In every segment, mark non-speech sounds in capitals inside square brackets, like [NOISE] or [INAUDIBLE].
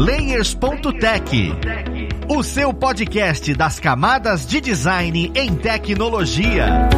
Layers.tech, o seu podcast das camadas de design em tecnologia.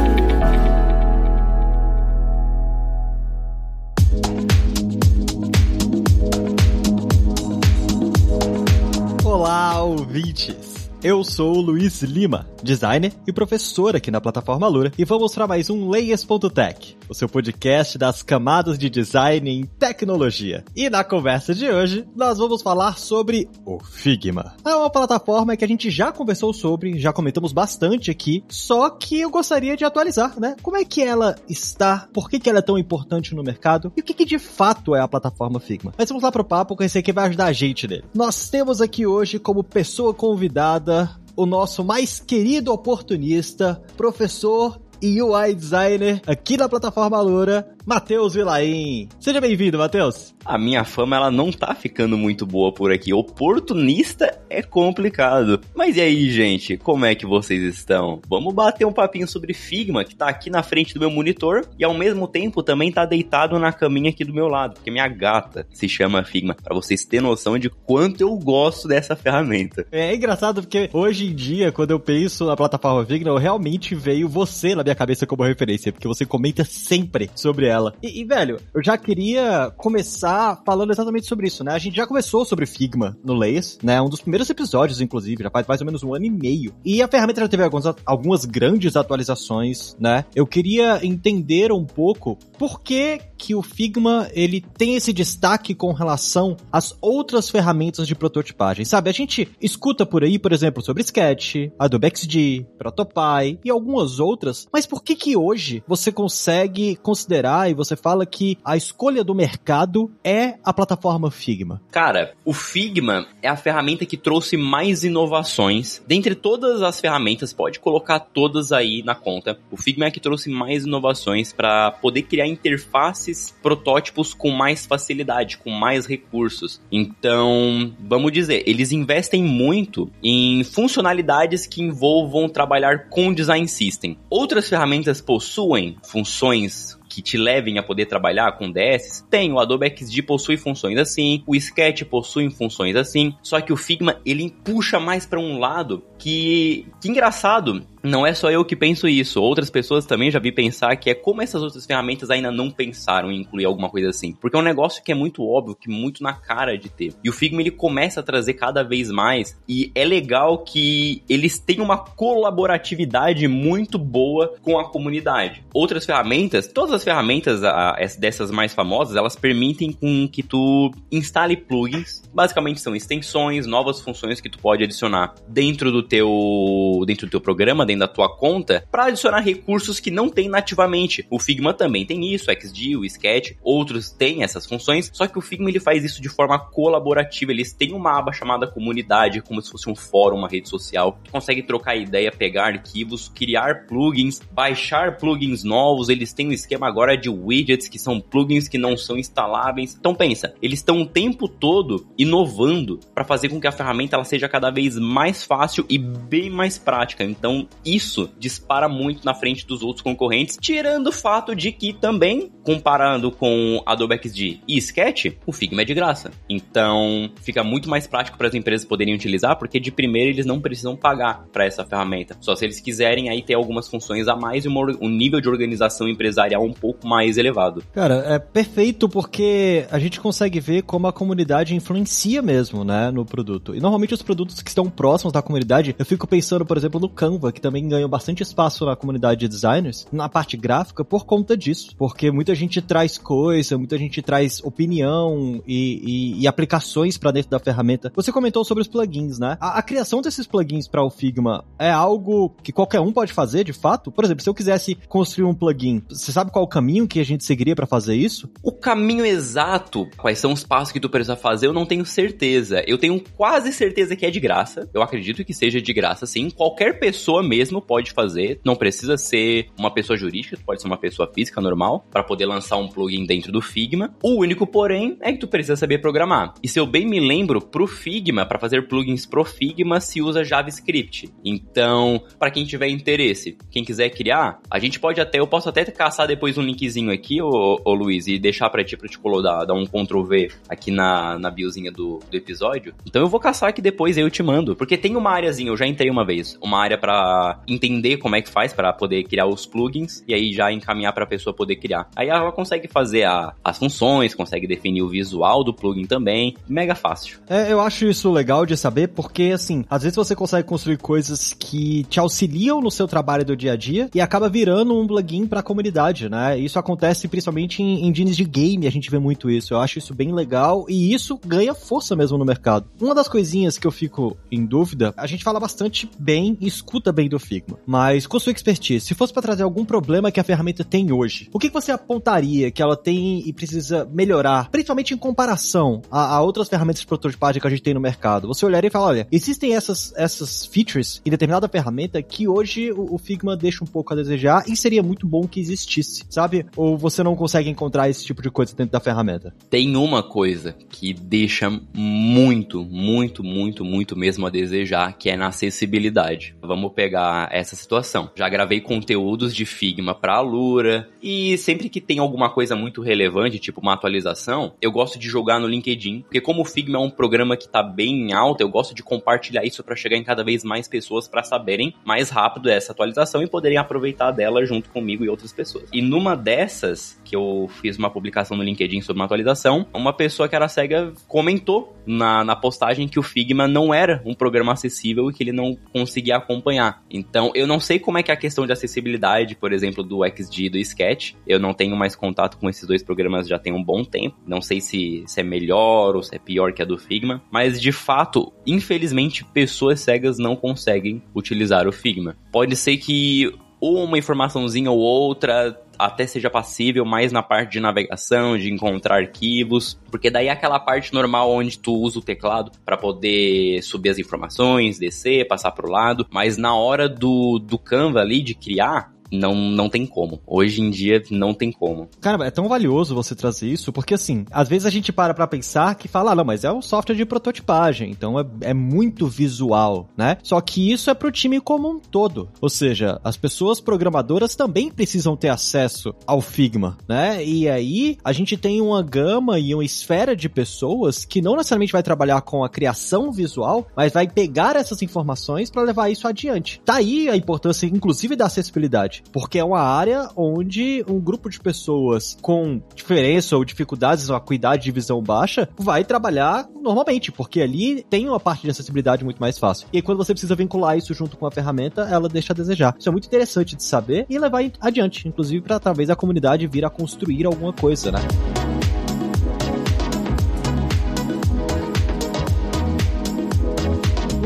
Olá, ouvintes! Eu sou o Luiz Lima, designer e professor aqui na plataforma Lura, e vou mostrar mais um Layers.tech, o seu podcast das camadas de design em tecnologia. E na conversa de hoje, nós vamos falar sobre o Figma. É uma plataforma que a gente já conversou sobre, já comentamos bastante aqui, só que eu gostaria de atualizar, né? Como é que ela está, por que, que ela é tão importante no mercado e o que, que de fato é a plataforma Figma. Mas vamos lá pro papo, que esse aqui vai ajudar a gente nele. Nós temos aqui hoje como pessoa convidada o nosso mais querido oportunista, professor e UI designer aqui na plataforma Lura, Matheus Vilaim. Seja bem-vindo, Matheus. A minha fama ela não tá ficando muito boa por aqui. Oportunista é complicado. Mas e aí, gente? Como é que vocês estão? Vamos bater um papinho sobre Figma, que tá aqui na frente do meu monitor e ao mesmo tempo também tá deitado na caminha aqui do meu lado, porque minha gata se chama Figma, para vocês terem noção de quanto eu gosto dessa ferramenta. É engraçado porque hoje em dia, quando eu penso na plataforma Figma, eu realmente veio você na minha cabeça como referência, porque você comenta sempre sobre E, e, velho, eu já queria começar falando exatamente sobre isso, né? A gente já começou sobre Figma no Layers, né? Um dos primeiros episódios, inclusive, já faz mais ou menos um ano e meio. E a ferramenta já teve algumas, algumas grandes atualizações, né? Eu queria entender um pouco por que que o Figma ele tem esse destaque com relação às outras ferramentas de prototipagem, sabe? A gente escuta por aí, por exemplo, sobre Sketch, Adobe XD, Protopy e algumas outras, mas por que que hoje você consegue considerar e você fala que a escolha do mercado é a plataforma Figma. Cara, o Figma é a ferramenta que trouxe mais inovações. Dentre todas as ferramentas, pode colocar todas aí na conta. O Figma é que trouxe mais inovações para poder criar interfaces, protótipos com mais facilidade, com mais recursos. Então, vamos dizer, eles investem muito em funcionalidades que envolvam trabalhar com design system. Outras ferramentas possuem funções que te levem a poder trabalhar com DS, tem. O Adobe XD possui funções assim, o Sketch possui funções assim, só que o Figma ele puxa mais para um lado que, que engraçado, não é só eu que penso isso, outras pessoas também já vi pensar que é como essas outras ferramentas ainda não pensaram em incluir alguma coisa assim. Porque é um negócio que é muito óbvio, que é muito na cara de ter. E o Figma ele começa a trazer cada vez mais e é legal que eles têm uma colaboratividade muito boa com a comunidade. Outras ferramentas, todas as ferramentas a, dessas mais famosas, elas permitem com que tu instale plugins. Basicamente são extensões, novas funções que tu pode adicionar dentro do teu dentro do teu programa, dentro da tua conta para adicionar recursos que não tem nativamente. O Figma também tem isso, o XD, o Sketch, outros têm essas funções, só que o Figma ele faz isso de forma colaborativa. Eles têm uma aba chamada comunidade, como se fosse um fórum, uma rede social. Tu consegue trocar ideia, pegar arquivos, criar plugins, baixar plugins novos. Eles têm um esquema agora de widgets que são plugins que não são instaláveis. Então pensa, eles estão o tempo todo inovando para fazer com que a ferramenta ela seja cada vez mais fácil e bem mais prática. Então isso dispara muito na frente dos outros concorrentes, tirando o fato de que também, comparando com Adobe XD e Sketch, o Figma é de graça. Então, fica muito mais prático para as empresas poderem utilizar, porque de primeira eles não precisam pagar para essa ferramenta. Só se eles quiserem aí ter algumas funções a mais e uma, um nível de organização empresarial um pouco mais elevado. Cara, é perfeito porque a gente consegue ver como a comunidade influencia mesmo, né, no produto. E normalmente os produtos que estão próximos da comunidade, eu fico pensando, por exemplo, no Canva, que também também ganhou bastante espaço na comunidade de designers, na parte gráfica, por conta disso. Porque muita gente traz coisa, muita gente traz opinião e, e, e aplicações para dentro da ferramenta. Você comentou sobre os plugins, né? A, a criação desses plugins para o Figma é algo que qualquer um pode fazer, de fato? Por exemplo, se eu quisesse construir um plugin, você sabe qual o caminho que a gente seguiria para fazer isso? O caminho exato, quais são os passos que tu precisa fazer, eu não tenho certeza. Eu tenho quase certeza que é de graça. Eu acredito que seja de graça, sim. Qualquer pessoa mesmo mesmo pode fazer, não precisa ser uma pessoa jurídica, pode ser uma pessoa física normal, para poder lançar um plugin dentro do Figma. O único, porém, é que tu precisa saber programar. E se eu bem me lembro, pro Figma, para fazer plugins pro Figma, se usa JavaScript. Então, para quem tiver interesse, quem quiser criar, a gente pode até, eu posso até caçar depois um linkzinho aqui, ô, ô Luiz, e deixar pra ti, pra te colocar, dar um Ctrl V aqui na, na biozinha do, do episódio. Então eu vou caçar aqui depois, eu te mando. Porque tem uma áreazinha, eu já entrei uma vez, uma área para entender como é que faz para poder criar os plugins e aí já encaminhar para a pessoa poder criar. Aí ela consegue fazer a, as funções, consegue definir o visual do plugin também, mega fácil. É, eu acho isso legal de saber porque assim, às vezes você consegue construir coisas que te auxiliam no seu trabalho do dia a dia e acaba virando um plugin para a comunidade, né? Isso acontece principalmente em engines de game, a gente vê muito isso. Eu acho isso bem legal e isso ganha força mesmo no mercado. Uma das coisinhas que eu fico em dúvida, a gente fala bastante bem escuta bem do Figma, mas com sua expertise, se fosse para trazer algum problema que a ferramenta tem hoje, o que, você apontaria que ela tem e precisa melhorar, principalmente em comparação a, a outras ferramentas de prototipagem que a gente tem no mercado? Você olharia e fala, olha, existem essas, essas features em determinada ferramenta que hoje o, o Figma deixa um pouco a desejar e seria muito bom que existisse, sabe? Ou você não consegue encontrar esse tipo de coisa dentro da ferramenta? Tem uma coisa que deixa muito, muito, muito, muito mesmo a desejar, que é na acessibilidade. Vamos pegar essa situação. Já gravei conteúdos de Figma para Lura e sempre que tem alguma coisa muito relevante, tipo uma atualização, eu gosto de jogar no LinkedIn, porque como o Figma é um programa que tá bem em alta, eu gosto de compartilhar isso para chegar em cada vez mais pessoas para saberem mais rápido essa atualização e poderem aproveitar dela junto comigo e outras pessoas. E numa dessas, que eu fiz uma publicação no LinkedIn sobre uma atualização, uma pessoa que era cega comentou na, na postagem que o Figma não era um programa acessível e que ele não conseguia acompanhar. Então, eu não sei como é que é a questão de acessibilidade, por exemplo, do XD e do Sketch. Eu não tenho mais contato com esses dois programas já tem um bom tempo. Não sei se, se é melhor ou se é pior que a do Figma. Mas, de fato, infelizmente, pessoas cegas não conseguem utilizar o Figma. Pode ser que uma informaçãozinha ou outra até seja passível mais na parte de navegação, de encontrar arquivos, porque daí é aquela parte normal onde tu usa o teclado para poder subir as informações, descer, passar pro lado, mas na hora do, do Canva ali de criar, não, não tem como. Hoje em dia, não tem como. Cara, é tão valioso você trazer isso, porque assim, às vezes a gente para pra pensar que fala, ah, não, mas é um software de prototipagem, então é, é muito visual, né? Só que isso é pro time como um todo. Ou seja, as pessoas programadoras também precisam ter acesso ao Figma, né? E aí, a gente tem uma gama e uma esfera de pessoas que não necessariamente vai trabalhar com a criação visual, mas vai pegar essas informações para levar isso adiante. Tá aí a importância, inclusive, da acessibilidade porque é uma área onde um grupo de pessoas com diferença ou dificuldades ou acuidade de visão baixa vai trabalhar normalmente, porque ali tem uma parte de acessibilidade muito mais fácil. E quando você precisa vincular isso junto com a ferramenta, ela deixa a desejar. Isso é muito interessante de saber e levar adiante, inclusive para talvez a comunidade vir a construir alguma coisa, né?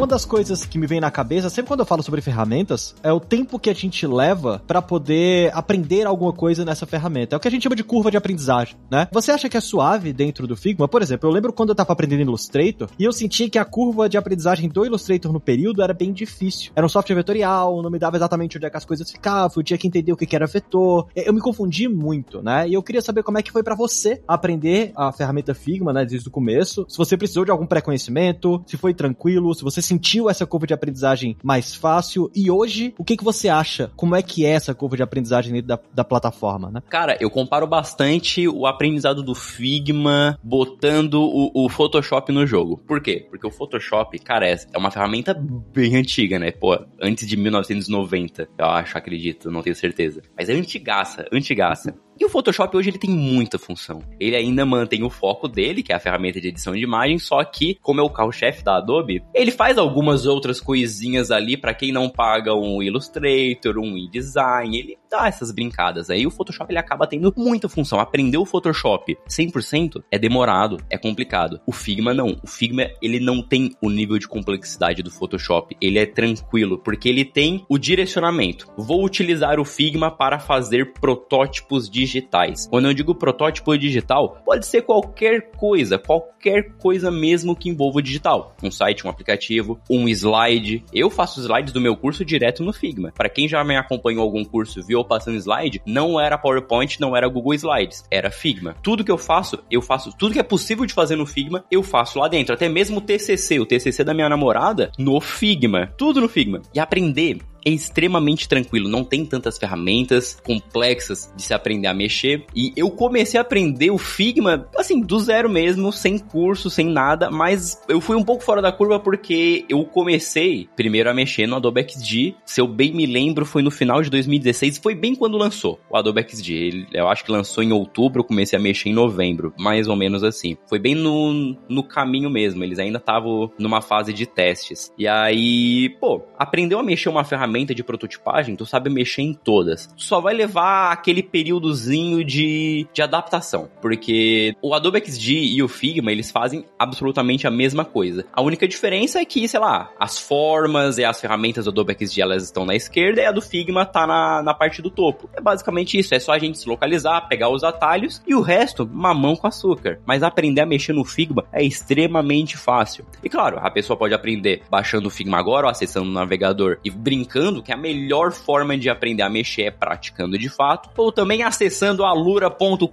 Uma das coisas que me vem na cabeça, sempre quando eu falo sobre ferramentas, é o tempo que a gente leva para poder aprender alguma coisa nessa ferramenta. É o que a gente chama de curva de aprendizagem, né? Você acha que é suave dentro do Figma? Por exemplo, eu lembro quando eu tava aprendendo Illustrator e eu senti que a curva de aprendizagem do Illustrator no período era bem difícil. Era um software vetorial, não me dava exatamente onde é que as coisas ficavam, eu tinha que entender o que era vetor. Eu me confundi muito, né? E eu queria saber como é que foi para você aprender a ferramenta Figma, né, desde o começo. Se você precisou de algum pré-conhecimento, se foi tranquilo, se você sentiu essa curva de aprendizagem mais fácil? E hoje, o que, que você acha? Como é que é essa curva de aprendizagem dentro da, da plataforma, né? Cara, eu comparo bastante o aprendizado do Figma botando o, o Photoshop no jogo. Por quê? Porque o Photoshop, cara, é, é uma ferramenta bem antiga, né? Pô, antes de 1990, eu acho, acredito, não tenho certeza. Mas é antigaça, antigaça. E o Photoshop hoje ele tem muita função. Ele ainda mantém o foco dele, que é a ferramenta de edição de imagem, só que, como é o carro-chefe da Adobe, ele faz algumas outras coisinhas ali para quem não paga um Illustrator, um InDesign, ele dá essas brincadas. Aí o Photoshop ele acaba tendo muita função. Aprender o Photoshop 100% é demorado, é complicado. O Figma não. O Figma ele não tem o nível de complexidade do Photoshop. Ele é tranquilo porque ele tem o direcionamento. Vou utilizar o Figma para fazer protótipos digitais. Quando eu digo protótipo digital, pode ser qualquer coisa, qualquer coisa mesmo que envolva digital. Um site, um aplicativo, um slide. Eu faço slides do meu curso direto no Figma. Para quem já me acompanhou algum curso, viu passando slide, não era PowerPoint, não era Google Slides, era Figma. Tudo que eu faço, eu faço, tudo que é possível de fazer no Figma, eu faço lá dentro. Até mesmo o TCC, o TCC da minha namorada, no Figma. Tudo no Figma. E aprender é extremamente tranquilo, não tem tantas ferramentas complexas de se aprender a mexer. E eu comecei a aprender o Figma, assim, do zero mesmo, sem curso, sem nada, mas eu fui um pouco fora da curva porque eu comecei primeiro a mexer no Adobe XD. Se eu bem me lembro, foi no final de 2016, foi bem quando lançou o Adobe XD. Eu acho que lançou em outubro, eu comecei a mexer em novembro, mais ou menos assim. Foi bem no, no caminho mesmo, eles ainda estavam numa fase de testes. E aí, pô, aprendeu a mexer uma ferramenta ferramenta de prototipagem, tu sabe mexer em todas. Só vai levar aquele períodozinho de, de adaptação, porque o Adobe XD e o Figma, eles fazem absolutamente a mesma coisa. A única diferença é que, sei lá, as formas e as ferramentas do Adobe XD, elas estão na esquerda e a do Figma tá na, na parte do topo. É basicamente isso, é só a gente se localizar, pegar os atalhos e o resto, mamão com açúcar. Mas aprender a mexer no Figma é extremamente fácil. E claro, a pessoa pode aprender baixando o Figma agora ou acessando o navegador e brincando que a melhor forma de aprender a mexer é praticando de fato, ou também acessando alura.com.br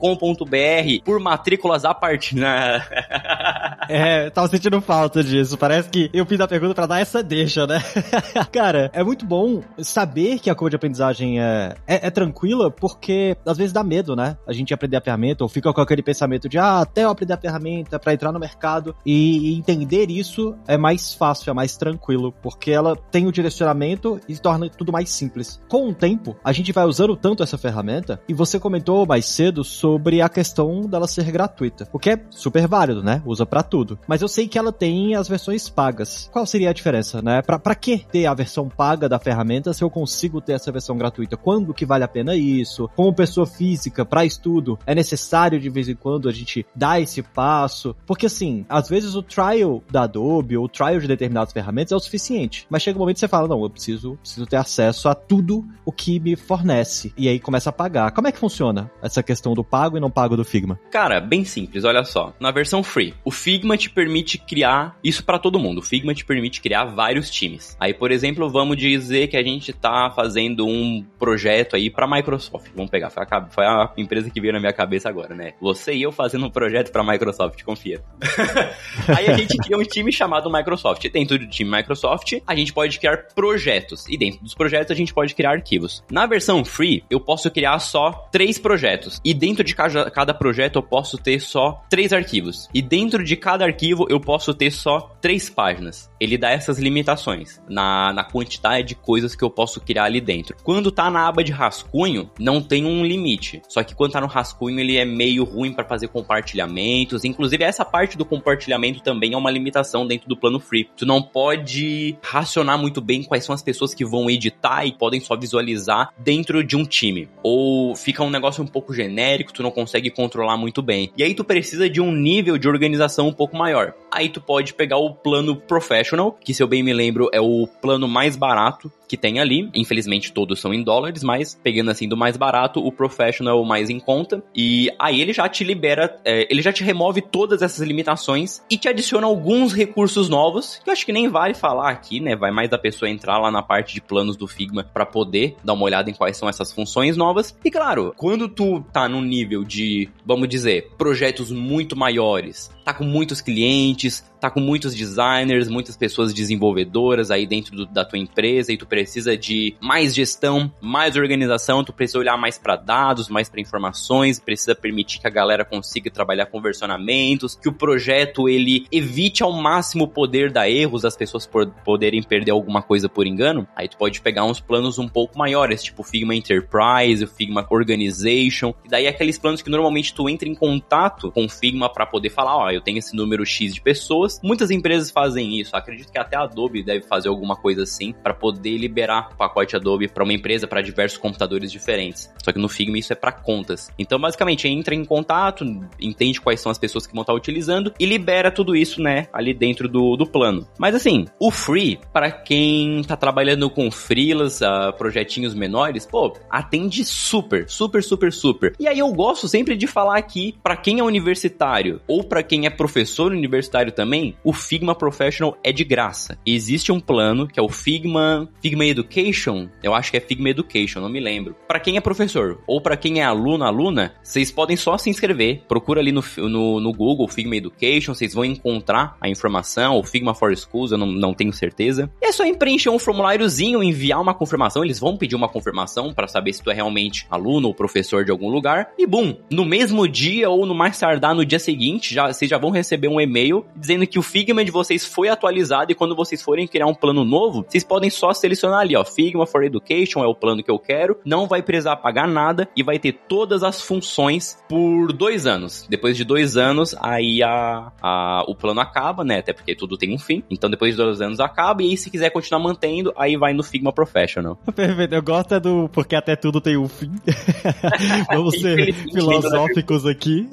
por matrículas a partir. [LAUGHS] é, tava sentindo falta disso. Parece que eu fiz a pergunta para dar essa deixa, né? [LAUGHS] Cara, é muito bom saber que a curva de aprendizagem é, é, é, tranquila, porque às vezes dá medo, né? A gente aprender a ferramenta, ou fica com aquele pensamento de, ah, até eu aprender a ferramenta para entrar no mercado. E entender isso é mais fácil, é mais tranquilo, porque ela tem o direcionamento e torna tudo mais simples. Com o tempo, a gente vai usando tanto essa ferramenta, e você comentou mais cedo sobre a questão dela ser gratuita, o que é super válido, né? Usa para tudo. Mas eu sei que ela tem as versões pagas. Qual seria a diferença, né? Pra, pra que ter a versão paga da ferramenta se eu consigo ter essa versão gratuita? Quando que vale a pena isso? Como pessoa física, para estudo, é necessário de vez em quando a gente dar esse passo? Porque assim, às vezes o trial da Adobe ou o trial de determinadas ferramentas é o suficiente. Mas chega um momento que você fala, não, eu preciso, preciso ter acesso a tudo o que me fornece. E aí começa a pagar. Como é que funciona essa questão do pago e não pago do Figma? Cara, bem simples, olha só. Na versão free, o Figma te permite criar isso para todo mundo. O Figma te permite criar vários times. Aí, por exemplo, vamos dizer que a gente tá fazendo um projeto aí para Microsoft. Vamos pegar, foi a, foi a, empresa que veio na minha cabeça agora, né? Você e eu fazendo um projeto para Microsoft, confia. [LAUGHS] aí a gente cria um time chamado Microsoft. Dentro do time Microsoft, a gente pode criar projetos. E dentro dos projetos a gente pode criar arquivos. Na versão free, eu posso criar só três projetos. E dentro de cada, projeto eu posso ter só três arquivos. E dentro de cada arquivo eu posso ter só três páginas. Ele dá essas limitações na, na quantidade de coisas que eu posso criar ali dentro. Quando tá na aba de rascunho, não tem um limite. Só que quando tá no rascunho, ele é meio ruim para fazer compartilhamentos. Inclusive, essa parte do compartilhamento também é uma limitação dentro do plano free. Tu não pode racionar muito bem quais são as pessoas que vão editar e podem só visualizar dentro de um time. Ou fica um negócio um pouco genérico, tu não consegue controlar muito bem. E aí tu precisa de um nível de organização um pouco maior. Aí tu pode pegar o plano professional, que se eu bem me lembro é o plano mais barato que tem ali. Infelizmente todos são em dólares, mas pegando assim do mais barato, o professional o mais em conta. E aí ele já te libera, é, ele já te remove todas essas limitações e te adiciona alguns recursos novos, que eu acho que nem vale falar aqui, né? Vai mais da pessoa entrar lá na parte de planos do Figma para poder dar uma olhada em quais são essas funções novas. E claro, quando tu tá num nível de, vamos dizer, projetos muito maiores, tá com muitos clientes, tá com muitos designers, muitas pessoas desenvolvedoras aí dentro do, da tua empresa e tu precisa de mais gestão, mais organização, tu precisa olhar mais para dados, mais para informações, precisa permitir que a galera consiga trabalhar com versionamentos, que o projeto ele evite ao máximo o poder dar erros, as pessoas por, poderem perder alguma coisa por engano. Aí tu pode pegar uns planos um pouco maiores, tipo o Figma Enterprise, o Figma Organization, e daí aqueles planos que normalmente tu entra em contato com o Figma para poder falar, ó, eu tenho esse número X de pessoas. Muitas empresas fazem isso, acredito que até a Adobe deve fazer alguma coisa assim para poder liberar o pacote Adobe para uma empresa para diversos computadores diferentes. Só que no Figma isso é para contas. Então, basicamente, entra em contato, entende quais são as pessoas que vão estar utilizando e libera tudo isso, né, ali dentro do, do plano. Mas assim, o free, para quem tá trabalhando com freelas, uh, projetinhos menores, pô, atende super, super, super, super. E aí eu gosto sempre de falar aqui, para quem é universitário ou para quem é professor universitário também, o Figma Professional é de graça. Existe um plano que é o Figma, Figma Education, eu acho que é Figma Education, não me lembro. Para quem é professor ou para quem é aluno, aluna, vocês podem só se inscrever. Procura ali no, no, no Google Figma Education, vocês vão encontrar a informação, o Figma for Schools, eu não, não tenho certeza. E é só preencher um formuláriozinho, enviar uma confirmação, eles vão pedir uma confirmação para saber se tu é realmente aluno ou professor de algum lugar. E bum, no mesmo dia ou no mais tardar no dia seguinte, já, vocês já vão receber um e-mail dizendo que o Figma de vocês foi atualizado e quando vocês forem criar um plano novo, vocês podem só selecionar ali, ó, Figma for Education é o plano que eu quero, não vai precisar pagar nada e vai ter todas as funções por dois anos. Depois de dois anos, aí a, a, o plano acaba, né? Até porque tudo tem um fim. Então depois de dois anos acaba e aí se quiser continuar mantendo, aí vai no Figma Professional. [LAUGHS] Perfeito. Eu gosto é do porque até tudo tem um fim. [LAUGHS] Vamos ser filosóficos aqui.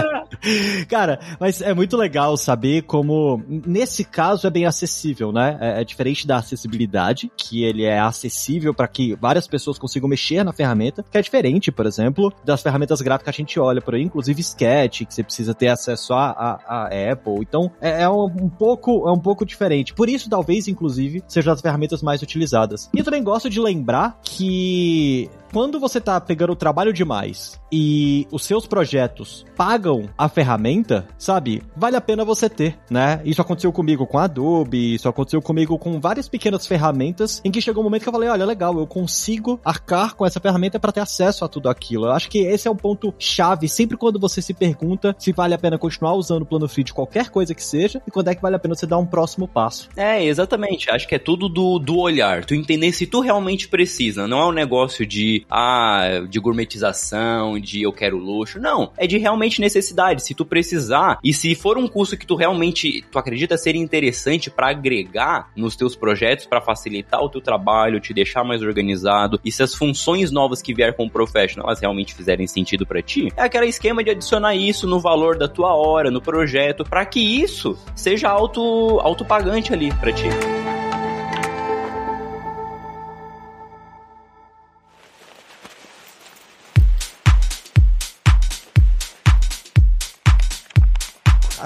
[LAUGHS] Cara, mas é muito legal saber como, nesse caso, é bem acessível, né? É, é diferente da acessibilidade, que ele é acessível para que várias pessoas consigam mexer na ferramenta, que é diferente, por exemplo, das ferramentas gráficas que a gente olha por aí, inclusive Sketch, que você precisa ter acesso a, a, a Apple. Então, é, é um, um, pouco é um pouco diferente. Por isso, talvez, inclusive, sejam as ferramentas mais utilizadas. E eu também gosto de lembrar que quando você tá pegando trabalho demais e os seus projetos pagam a ferramenta, sabe? Vale a pena você ter, né? Isso aconteceu comigo com a Adobe, isso aconteceu comigo com várias pequenas ferramentas em que chegou um momento que eu falei, olha, legal, eu consigo arcar com essa ferramenta para ter acesso a tudo aquilo. Eu acho que esse é um ponto chave sempre quando você se pergunta se vale a pena continuar usando o plano free de qualquer coisa que seja e quando é que vale a pena você dar um próximo passo. É, exatamente. Acho que é tudo do, do olhar. Tu entender se tu realmente precisa. Não é um negócio de, ah, de gourmetização, de eu quero luxo. Não. É de realmente necessidade. Se tu precisar e se for um curso que tu realmente, tu acredita ser interessante para agregar nos teus projetos, para facilitar o teu trabalho, te deixar mais organizado e se as funções novas que vier com o professional elas realmente fizerem sentido para ti, é aquele esquema de adicionar isso no valor da tua hora, no projeto, para que isso seja auto autopagante ali para ti.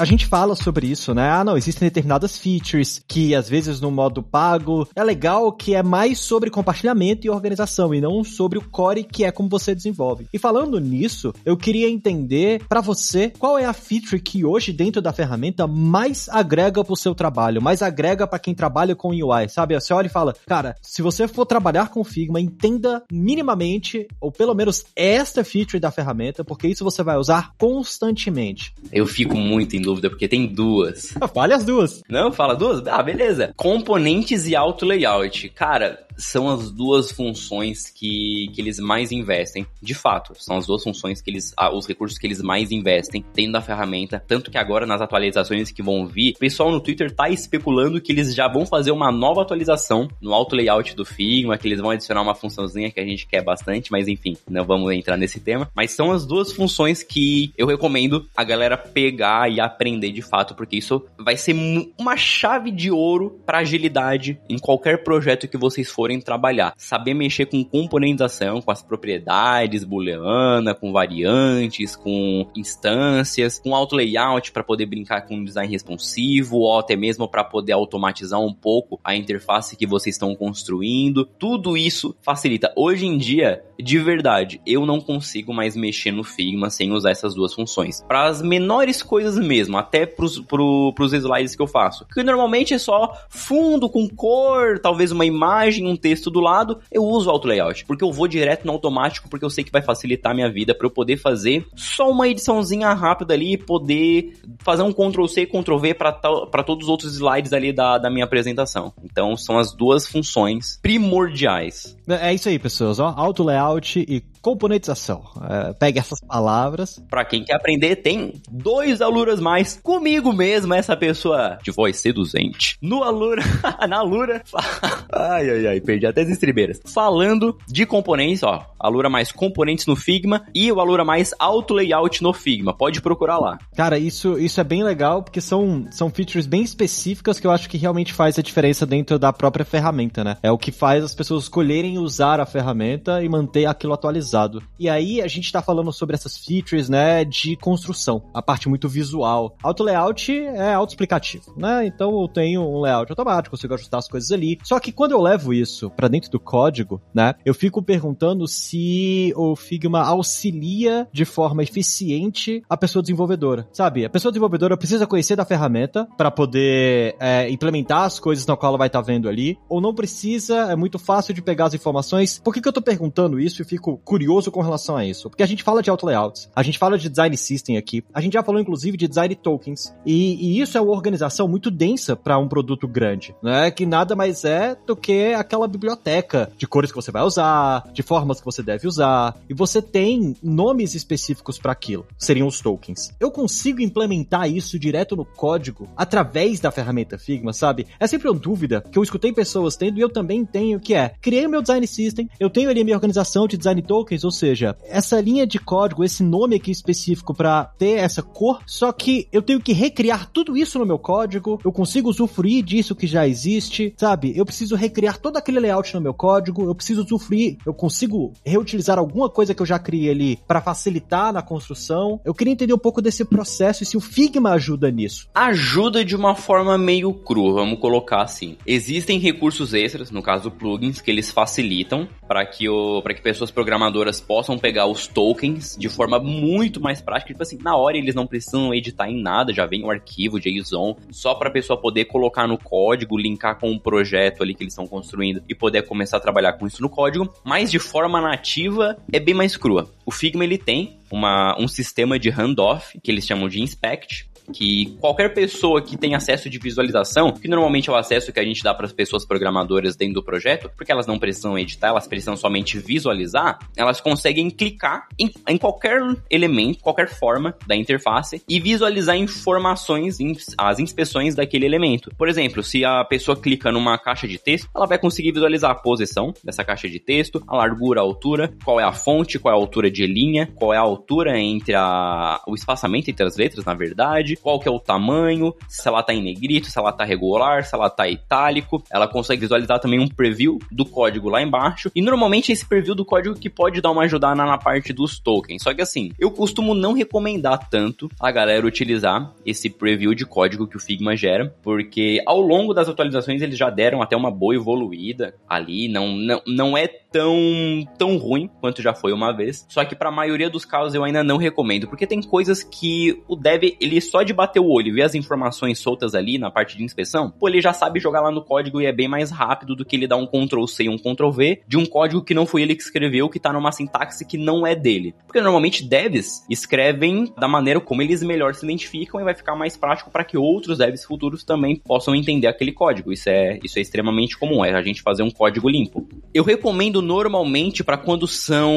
A gente fala sobre isso, né? Ah, não, existem determinadas features que às vezes no modo pago é legal que é mais sobre compartilhamento e organização e não sobre o core que é como você desenvolve. E falando nisso, eu queria entender para você qual é a feature que hoje dentro da ferramenta mais agrega pro seu trabalho, mais agrega para quem trabalha com UI, sabe? Você olha e fala, cara, se você for trabalhar com Figma, entenda minimamente ou pelo menos esta feature da ferramenta, porque isso você vai usar constantemente. Eu fico muito em dúvida, porque tem duas. Fale as duas. Não, fala duas? Ah, beleza. Componentes e auto layout. Cara, são as duas funções que, que eles mais investem. De fato, são as duas funções que eles, ah, os recursos que eles mais investem dentro da ferramenta. Tanto que agora nas atualizações que vão vir, o pessoal no Twitter tá especulando que eles já vão fazer uma nova atualização no auto layout do Figma, que eles vão adicionar uma funçãozinha que a gente quer bastante, mas enfim, não vamos entrar nesse tema. Mas são as duas funções que eu recomendo a galera pegar e aprender de fato, porque isso vai ser uma chave de ouro para agilidade em qualquer projeto que vocês forem trabalhar. Saber mexer com componentização, com as propriedades booleana, com variantes, com instâncias, com auto layout para poder brincar com design responsivo ou até mesmo para poder automatizar um pouco a interface que vocês estão construindo. Tudo isso facilita. Hoje em dia, de verdade, eu não consigo mais mexer no Figma sem usar essas duas funções. Para as menores coisas mesmo, até pro, pros slides que eu faço. Que normalmente é só fundo com cor, talvez uma imagem, um um texto do lado, eu uso o auto layout, porque eu vou direto no automático, porque eu sei que vai facilitar a minha vida para eu poder fazer só uma ediçãozinha rápida ali e poder fazer um Ctrl C, Ctrl V para todos os outros slides ali da, da minha apresentação. Então são as duas funções primordiais. É isso aí, pessoas, ó, auto layout e componentização. É, pegue essas palavras. Para quem quer aprender, tem dois aluras mais. Comigo mesmo, essa pessoa de voz seduzente. No Alura, [LAUGHS] na Alura. ai, ai, ai, perdi até as estribeiras. Falando de componentes, ó. Alura mais componentes no Figma e o Alura mais auto layout no Figma. Pode procurar lá. Cara, isso, isso é bem legal porque são, são features bem específicas que eu acho que realmente faz a diferença dentro da própria ferramenta, né? É o que faz as pessoas escolherem usar a ferramenta e manter aquilo atualizado E aí a gente tá falando sobre essas features, né, de construção, a parte muito visual. Auto layout é auto-explicativo, né? Então eu tenho um layout automático, consigo ajustar as coisas ali. Só que quando eu levo isso para dentro do código, né, eu fico perguntando se o Figma auxilia de forma eficiente a pessoa desenvolvedora, sabe? A pessoa desenvolvedora precisa conhecer da ferramenta para poder é, implementar as coisas na qual ela vai estar tá vendo ali, ou não precisa, é muito fácil de pegar as informações. Por que, que eu tô perguntando isso e fico curioso curioso com relação a isso. Porque a gente fala de auto layouts, a gente fala de design system aqui, a gente já falou inclusive de design tokens. E, e isso é uma organização muito densa para um produto grande, né? Que nada mais é do que aquela biblioteca de cores que você vai usar, de formas que você deve usar. E você tem nomes específicos para aquilo, seriam os tokens. Eu consigo implementar isso direto no código através da ferramenta Figma, sabe? É sempre uma dúvida que eu escutei pessoas tendo e eu também tenho, que é, criei o meu design system, eu tenho ali a minha organização de design tokens, tokens, ou seja, essa linha de código, esse nome aqui específico para ter essa cor, só que eu tenho que recriar tudo isso no meu código, eu consigo usufruir disso que já existe, sabe? Eu preciso recriar todo aquele layout no meu código, eu preciso usufruir, eu consigo reutilizar alguma coisa que eu já criei ali para facilitar na construção. Eu queria entender um pouco desse processo e se o Figma ajuda nisso. Ajuda de uma forma meio crua, vamos colocar assim. Existem recursos extras, no caso plugins, que eles facilitam para que o que pessoas programadoras possam pegar os tokens de forma muito mais prática. Tipo assim, na hora eles não precisam editar em nada, já vem o arquivo JSON, só para a pessoa poder colocar no código, linkar com o um projeto ali que eles estão construindo e poder começar a trabalhar com isso no código. Mas de forma nativa é bem mais crua. O Figma ele tem uma, um sistema de handoff que eles chamam de inspect, que qualquer pessoa que tem acesso de visualização, que normalmente é o acesso que a gente dá para as pessoas programadoras dentro do projeto, porque elas não precisam editar, elas precisam somente visualizar, elas conseguem clicar em, em qualquer elemento, qualquer forma da interface e visualizar informações, as inspeções daquele elemento. Por exemplo, se a pessoa clica numa caixa de texto, ela vai conseguir visualizar a posição dessa caixa de texto, a largura, a altura, qual é a fonte, qual é a altura de linha, qual é a altura entre a, o espaçamento entre as letras, na verdade, qual que é o tamanho, se ela tá em negrito, se ela tá regular, se ela tá itálico. Ela consegue visualizar também um preview do código lá embaixo. E normalmente esse preview do código que pode dar uma ajudada na, na parte dos tokens. Só que assim, eu costumo não recomendar tanto a galera utilizar esse preview de código que o Figma gera, porque ao longo das atualizações eles já deram até uma boa evoluída ali, não, não, não é tão, tão ruim quanto já foi uma vez. Só que para a maioria dos casos eu ainda não recomendo, porque tem coisas que o dev, ele só de bater o olho e ver as informações soltas ali na parte de inspeção, pô, ele já sabe jogar lá no código e é bem mais rápido do que ele dar um Ctrl C e um Ctrl V de um código que não foi ele que escreveu, que tá numa sintaxe que não é dele. Porque normalmente devs escrevem da maneira como eles melhor se identificam e vai ficar mais prático para que outros devs futuros também possam entender aquele código. Isso é, isso é extremamente comum, é a gente fazer um código limpo. Eu recomendo normalmente para quando são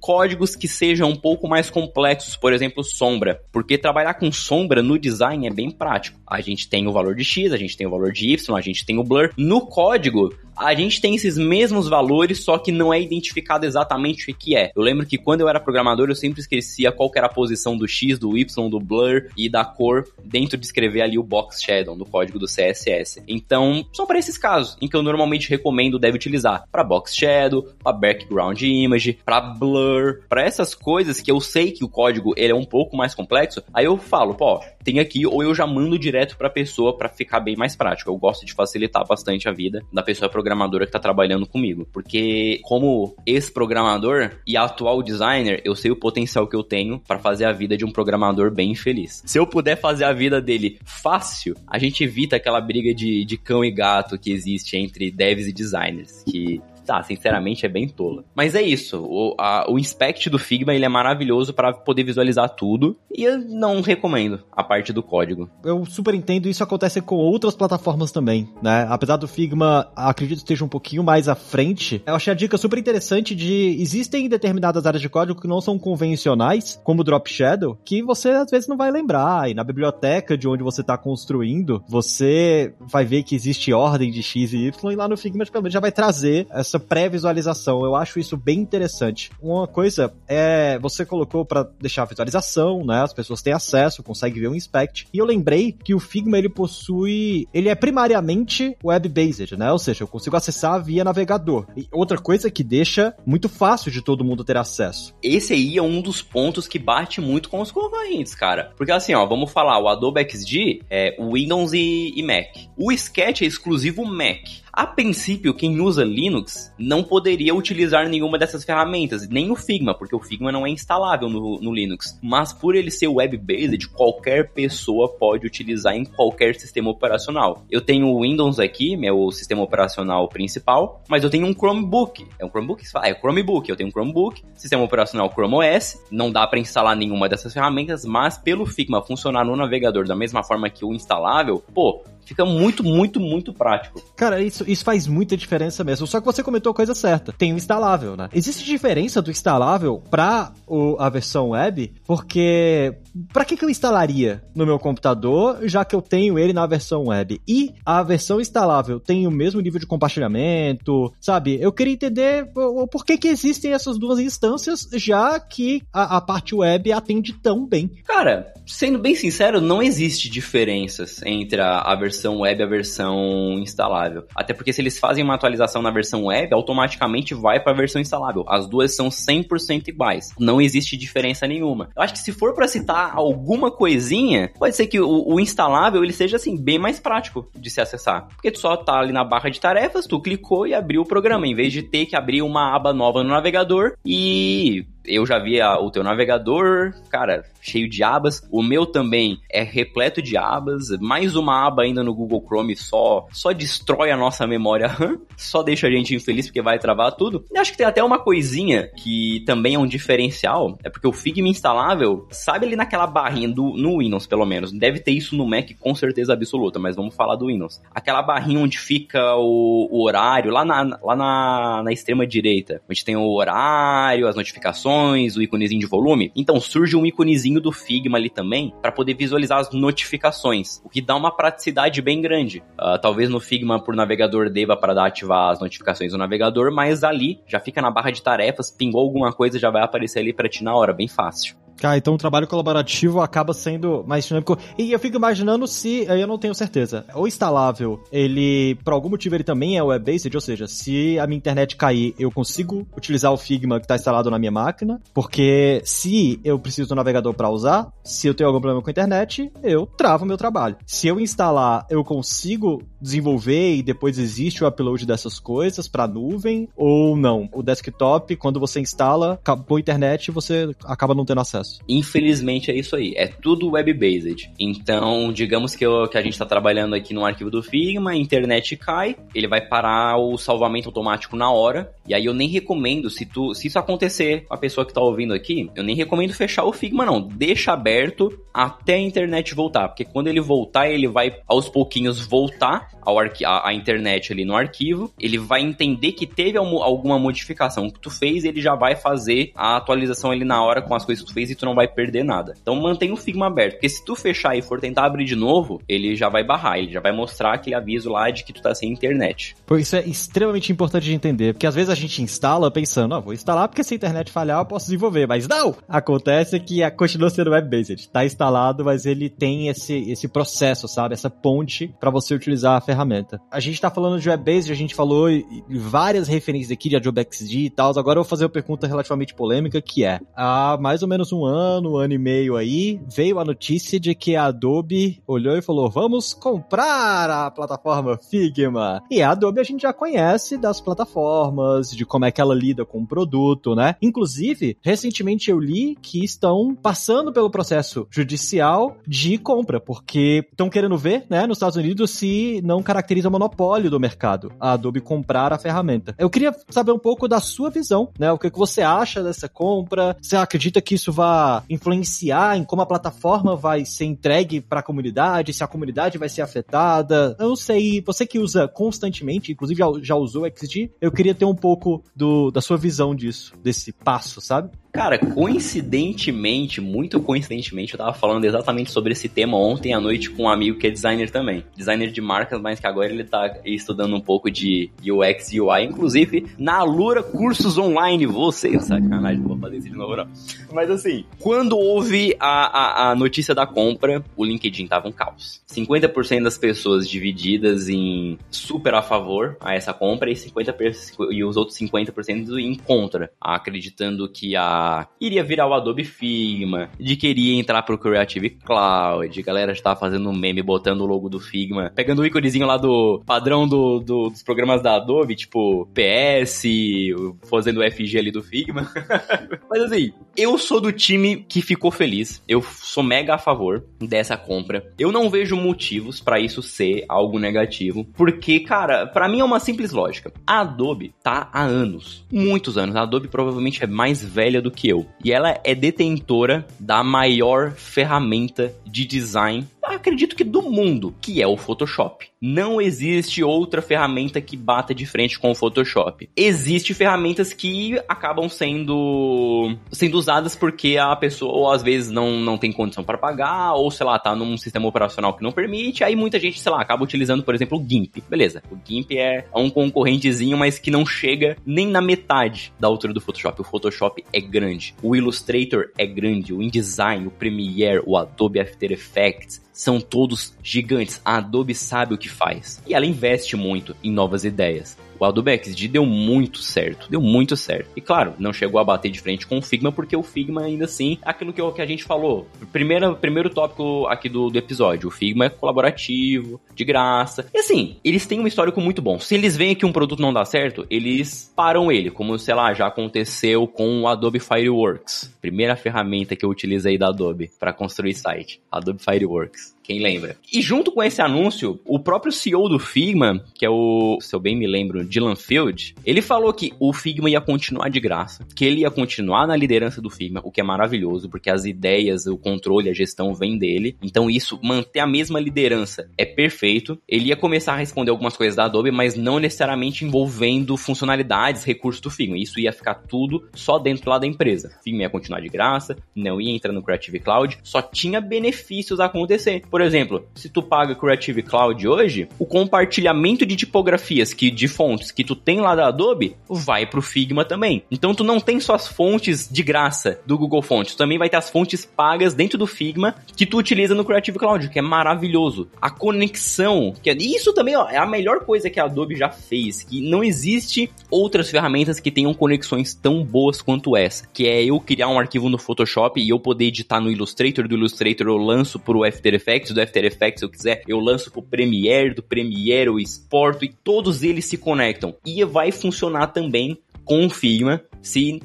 códigos que sejam um pouco mais complexos, por exemplo, sombra, porque trabalhar com sombra no design é bem prático. A gente tem o valor de X, a gente tem o valor de Y, a gente tem o blur. No código, a gente tem esses mesmos valores, só que não é identificado exatamente o que é. Eu lembro que quando eu era programador, eu sempre esquecia qual era a posição do X, do Y, do blur e da cor dentro de escrever ali o box shadow no código do CSS. Então, são para esses casos em que eu normalmente recomendo deve utilizar para box shadow, para background image, para blur, para essas coisas que eu sei que o código ele é um pouco mais complexo. Aí eu falo, pô, tem aqui ou eu já mando direto para pessoa para ficar bem mais prático. Eu gosto de facilitar bastante a vida da pessoa programadora programadora que tá trabalhando comigo. Porque, como ex-programador e atual designer, eu sei o potencial que eu tenho para fazer a vida de um programador bem feliz. Se eu puder fazer a vida dele fácil, a gente evita aquela briga de, de cão e gato que existe entre devs e designers. Que tá, sinceramente é bem tola. Mas é isso, o, a, o inspect do Figma ele é maravilhoso para poder visualizar tudo e eu não recomendo a parte do código. Eu super entendo, isso acontece com outras plataformas também, né? Apesar do Figma, acredito que esteja um pouquinho mais à frente, eu achei a dica super interessante de existem determinadas áreas de código que não são convencionais, como o Drop Shadow, que você às vezes não vai lembrar, e na biblioteca de onde você está construindo, você vai ver que existe ordem de X e Y, e lá no Figma pelo menos já vai trazer essa essa pré-visualização. Eu acho isso bem interessante. Uma coisa é, você colocou para deixar a visualização, né? As pessoas têm acesso, conseguem ver o inspect. E eu lembrei que o Figma ele possui, ele é primariamente web-based, né? Ou seja, eu consigo acessar via navegador. E outra coisa que deixa muito fácil de todo mundo ter acesso. Esse aí é um dos pontos que bate muito com os concorrentes, cara. Porque assim, ó, vamos falar, o Adobe XD é Windows e, e Mac. O Sketch é exclusivo Mac. A princípio, quem usa Linux não poderia utilizar nenhuma dessas ferramentas, nem o Figma, porque o Figma não é instalável no, no Linux. Mas por ele ser web-based, qualquer pessoa pode utilizar em qualquer sistema operacional. Eu tenho o Windows aqui, meu sistema operacional principal, mas eu tenho um Chromebook. É um Chromebook? É um Chromebook. Eu tenho um Chromebook, sistema operacional Chrome OS. Não dá para instalar nenhuma dessas ferramentas, mas pelo Figma funcionar no navegador da mesma forma que o instalável, pô, fica muito, muito, muito prático. Cara, isso, isso faz muita diferença mesmo. Só que você comentou a coisa certa. Tem o instalável, né? Existe diferença do instalável para a versão web? Porque para que, que eu instalaria no meu computador, já que eu tenho ele na versão web? E a versão instalável tem o mesmo nível de compartilhamento, sabe? Eu queria entender por que, que existem essas duas instâncias, já que a, a parte web atende tão bem. Cara, sendo bem sincero, não existe diferenças entre a, a versão web a versão instalável. Até porque se eles fazem uma atualização na versão web, automaticamente vai para a versão instalável. As duas são 100% iguais. Não existe diferença nenhuma. Eu acho que se for para citar alguma coisinha, pode ser que o, o, instalável ele seja assim bem mais prático de se acessar. Porque tu só tá ali na barra de tarefas, tu clicou e abriu o programa, em vez de ter que abrir uma aba nova no navegador e eu já vi a, o teu navegador, cara, cheio de abas. O meu também é repleto de abas. Mais uma aba ainda no Google Chrome só só destrói a nossa memória RAM, [LAUGHS] só deixa a gente infeliz porque vai travar tudo. E acho que tem até uma coisinha que também é um diferencial, é porque o Figma instalável, sabe ali naquela barrinha do no Windows, pelo menos. Deve ter isso no Mac com certeza absoluta, mas vamos falar do Windows. Aquela barrinha onde fica o, o horário, lá na, lá na, na extrema direita, onde tem o horário, as notificações notificações, o íconezinho de volume. Então surge um íconezinho do Figma ali também para poder visualizar as notificações, o que dá uma praticidade bem grande. Uh, talvez no Figma por navegador deva para dar ativar as notificações do navegador, mas ali já fica na barra de tarefas, pingou alguma coisa já vai aparecer ali para ti na hora, bem fácil. Ah, então o trabalho colaborativo acaba sendo mais dinâmico. E eu fico imaginando se, eu não tenho certeza, o instalável, ele, por algum motivo, ele também é web-based, ou seja, se a minha internet cair, eu consigo utilizar o Figma que está instalado na minha máquina, porque se eu preciso do navegador para usar, se eu tenho algum problema com a internet, eu travo meu trabalho. Se eu instalar, eu consigo desenvolver e depois existe o upload dessas coisas para nuvem ou não? O desktop, quando você instala, acabou a internet, você acaba não tendo acesso. Infelizmente é isso aí, é tudo web-based. Então, digamos que, eu, que a gente está trabalhando aqui no arquivo do Figma, a internet cai, ele vai parar o salvamento automático na hora, e aí eu nem recomendo, se, tu, se isso acontecer com a pessoa que está ouvindo aqui, eu nem recomendo fechar o Figma não, deixa aberto até a internet voltar, porque quando ele voltar, ele vai aos pouquinhos voltar ao a, a internet ali no arquivo, ele vai entender que teve alguma modificação que tu fez, ele já vai fazer a atualização ali na hora com as coisas que tu fez e tu não vai perder nada. Então mantém o Figma aberto, porque se tu fechar e for tentar abrir de novo, ele já vai barrar, ele já vai mostrar aquele aviso lá de que tu tá sem internet. Por isso é extremamente importante de entender, porque às vezes a gente instala pensando, ó, oh, vou instalar porque se a internet falhar eu posso desenvolver, mas não! Acontece que a continua sendo web-based, tá instalado, mas ele tem esse, esse processo, sabe? Essa ponte para você utilizar a ferramenta ferramenta. A gente tá falando de web-based, a gente falou várias referências aqui de Adobe XD e tal. Agora eu vou fazer uma pergunta relativamente polêmica, que é, há mais ou menos um ano, um ano e meio aí, veio a notícia de que a Adobe olhou e falou, vamos comprar a plataforma Figma. E a Adobe a gente já conhece das plataformas, de como é que ela lida com o produto, né? Inclusive, recentemente eu li que estão passando pelo processo judicial de compra, porque estão querendo ver, né, nos Estados Unidos se não caracteriza o monopólio do mercado a Adobe comprar a ferramenta. Eu queria saber um pouco da sua visão, né? O que, que você acha dessa compra? Você acredita que isso vai influenciar em como a plataforma vai ser entregue para a comunidade? Se a comunidade vai ser afetada? Eu não sei. Você que usa constantemente, inclusive já, já usou o XD, eu queria ter um pouco do, da sua visão disso, desse passo, sabe? Cara, coincidentemente, muito coincidentemente, eu tava falando exatamente sobre esse tema ontem à noite com um amigo que é designer também. Designer de marcas, mas que agora ele tá estudando um pouco de UX e UI, inclusive na Alura Cursos Online. Você, sacanagem, não vou fazer isso de novo não. Mas assim, quando houve a, a, a notícia da compra, o LinkedIn tava um caos. 50% das pessoas divididas em super a favor a essa compra e 50% e os outros 50% em contra, acreditando que a iria virar o Adobe Figma, de que iria entrar pro Creative Cloud, a galera já tava fazendo um meme botando o logo do Figma, pegando o íconezinho lá do padrão do, do dos programas da Adobe, tipo PS, fazendo o FG ali do Figma. [LAUGHS] Mas assim, eu sou do time que ficou feliz, eu sou mega a favor dessa compra. Eu não vejo motivos para isso ser algo negativo, porque, cara, para mim é uma simples lógica. A Adobe tá há anos, muitos anos. A Adobe provavelmente é mais velha do que eu. E ela é detentora da maior ferramenta de design acredito que do mundo, que é o Photoshop. Não existe outra ferramenta que bata de frente com o Photoshop. Existem ferramentas que acabam sendo sendo usadas porque a pessoa ou às vezes não, não tem condição para pagar ou sei lá, tá num sistema operacional que não permite, aí muita gente, sei lá, acaba utilizando, por exemplo, o GIMP. Beleza, o GIMP é um concorrentezinho, mas que não chega nem na metade da altura do Photoshop. O Photoshop é grande, o Illustrator é grande, o InDesign, o Premiere, o Adobe After Effects, são todos gigantes. A Adobe sabe o que faz. E ela investe muito em novas ideias. O Adobe XD deu muito certo, deu muito certo. E claro, não chegou a bater de frente com o Figma, porque o Figma ainda assim, aquilo que, que a gente falou, primeiro, primeiro tópico aqui do, do episódio, o Figma é colaborativo, de graça. E assim, eles têm um histórico muito bom. Se eles veem que um produto não dá certo, eles param ele, como, sei lá, já aconteceu com o Adobe Fireworks. Primeira ferramenta que eu utilizei da Adobe para construir site, Adobe Fireworks. Quem lembra? E junto com esse anúncio, o próprio CEO do Figma, que é o, se eu bem me lembro, Dylan Field, ele falou que o Figma ia continuar de graça, que ele ia continuar na liderança do Figma, o que é maravilhoso, porque as ideias, o controle, a gestão vem dele. Então isso, manter a mesma liderança é perfeito. Ele ia começar a responder algumas coisas da Adobe, mas não necessariamente envolvendo funcionalidades, recursos do Figma. Isso ia ficar tudo só dentro lá da empresa. Figma ia continuar de graça, não ia entrar no Creative Cloud, só tinha benefícios a acontecer. Por exemplo, se tu paga Creative Cloud hoje, o compartilhamento de tipografias que de fontes que tu tem lá da Adobe vai pro Figma também. Então tu não tem só as fontes de graça do Google Fonts, tu também vai ter as fontes pagas dentro do Figma que tu utiliza no Creative Cloud, que é maravilhoso. A conexão, que é, isso também ó, é a melhor coisa que a Adobe já fez, que não existe outras ferramentas que tenham conexões tão boas quanto essa, que é eu criar um arquivo no Photoshop e eu poder editar no Illustrator, do Illustrator eu lanço pro After Effects, do After Effects, se eu quiser, eu lanço pro Premiere, do Premiere eu exporto e todos eles se conectam. E vai funcionar também com o Figma, se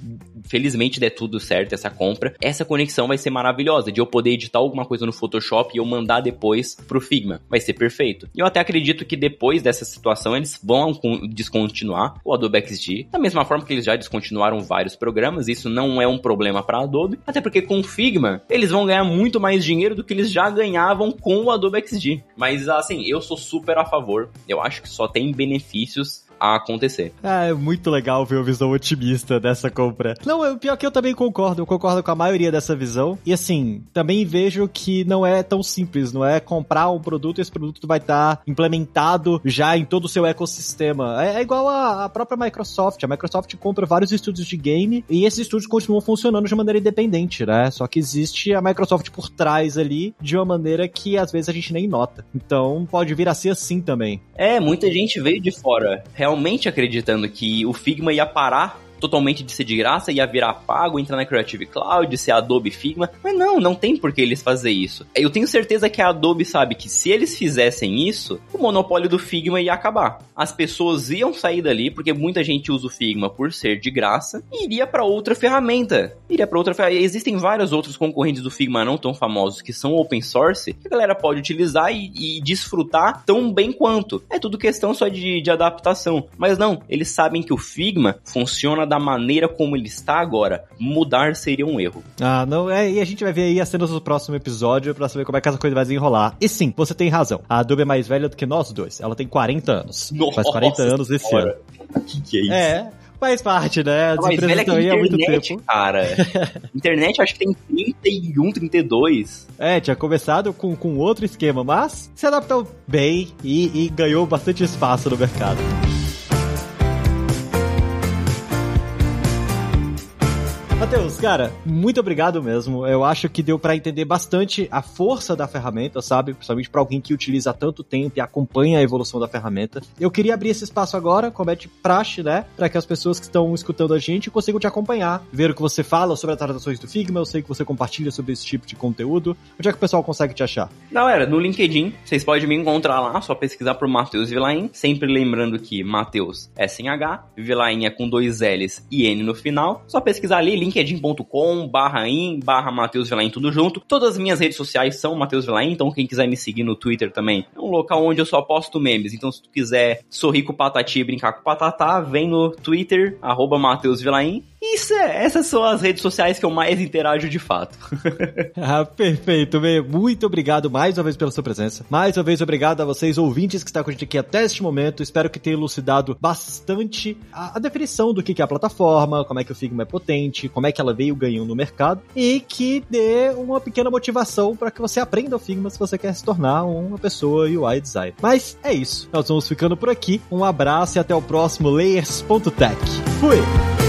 felizmente der tudo certo essa compra, essa conexão vai ser maravilhosa, de eu poder editar alguma coisa no Photoshop e eu mandar depois pro Figma. Vai ser perfeito. E eu até acredito que depois dessa situação eles vão descontinuar o Adobe XD, da mesma forma que eles já descontinuaram vários programas, isso não é um problema para Adobe, até porque com o Figma eles vão ganhar muito mais dinheiro do que eles já ganhavam com o Adobe XD. Mas assim, eu sou super a favor, eu acho que só tem benefícios a acontecer. Ah, é muito legal ver a visão otimista dessa compra. Não, o pior é que eu também concordo, eu concordo com a maioria dessa visão. E assim, também vejo que não é tão simples, não é comprar um produto e esse produto vai estar tá implementado já em todo o seu ecossistema. É, é igual a, a, própria Microsoft. A Microsoft compra vários estúdios de game e esses estúdios continuam funcionando de maneira independente, né? Só que existe a Microsoft por trás ali de uma maneira que às vezes a gente nem nota. Então pode vir a ser assim também. É, muita gente veio de fora realmente acreditando que o Figma ia parar totalmente de ser de graça, ia virar pago, entrar na Creative Cloud, ser Adobe Figma. Mas não, não tem por que eles fazer isso. Eu tenho certeza que a Adobe sabe que se eles fizessem isso, o monopólio do Figma ia acabar. As pessoas iam sair dali, porque muita gente usa o Figma por ser de graça, e iria para outra ferramenta. Iria para outra ferramenta. Existem vários outros concorrentes do Figma não tão famosos que são open source, que a galera pode utilizar e, e desfrutar tão bem quanto. É tudo questão só de, de adaptação. Mas não, eles sabem que o Figma funciona da maneira como ele está agora. Mudar seria um erro. Ah, não, é, e a gente vai ver aí as cenas do próximo episódio para saber como é que essa coisa vai desenrolar. E sim, você tem razão. A Adobe é mais velha do que nós dois. Ela tem 40 anos. Nossa, Faz 40 anos esse ano. O que, que é isso? É, Faz parte, né? As empresas estão aí há muito tempo. Cara, [LAUGHS] internet acho que tem 31, 32. É, tinha começado com, com outro esquema, mas se adaptou bem e, e ganhou bastante espaço no mercado. Matheus, cara, muito obrigado mesmo. Eu acho que deu para entender bastante a força da ferramenta, sabe? Principalmente para alguém que utiliza há tanto tempo e acompanha a evolução da ferramenta. Eu queria abrir esse espaço agora, como é de praxe, né? Para que as pessoas que estão escutando a gente consigam te acompanhar, ver o que você fala sobre as traduções do Figma. Eu sei que você compartilha sobre esse tipo de conteúdo. Onde é que o pessoal consegue te achar? Galera, no LinkedIn, vocês podem me encontrar lá, só pesquisar por Matheus Vilain. Sempre lembrando que Matheus é sem H, Vilain é com dois L's e N no final. Só pesquisar ali, linkedin.com barra in barra Matheus Vilain, tudo junto. Todas as minhas redes sociais são Matheus Vilain, então quem quiser me seguir no Twitter também é um local onde eu só posto memes. Então se tu quiser sorrir com o Patati e brincar com o Patatá, vem no Twitter, arroba Matheus Vilain. Isso é, essas são as redes sociais que eu mais interajo de fato. [LAUGHS] ah, perfeito, meu. Muito obrigado mais uma vez pela sua presença. Mais uma vez, obrigado a vocês, ouvintes, que estão com a gente aqui até este momento. Espero que tenha elucidado bastante a, a definição do que, que é a plataforma, como é que o Figma é potente, como é que ela veio ganhando no mercado e que dê uma pequena motivação para que você aprenda o Figma se você quer se tornar uma pessoa UI design. Mas é isso. Nós vamos ficando por aqui. Um abraço e até o próximo Layers.tech. Fui!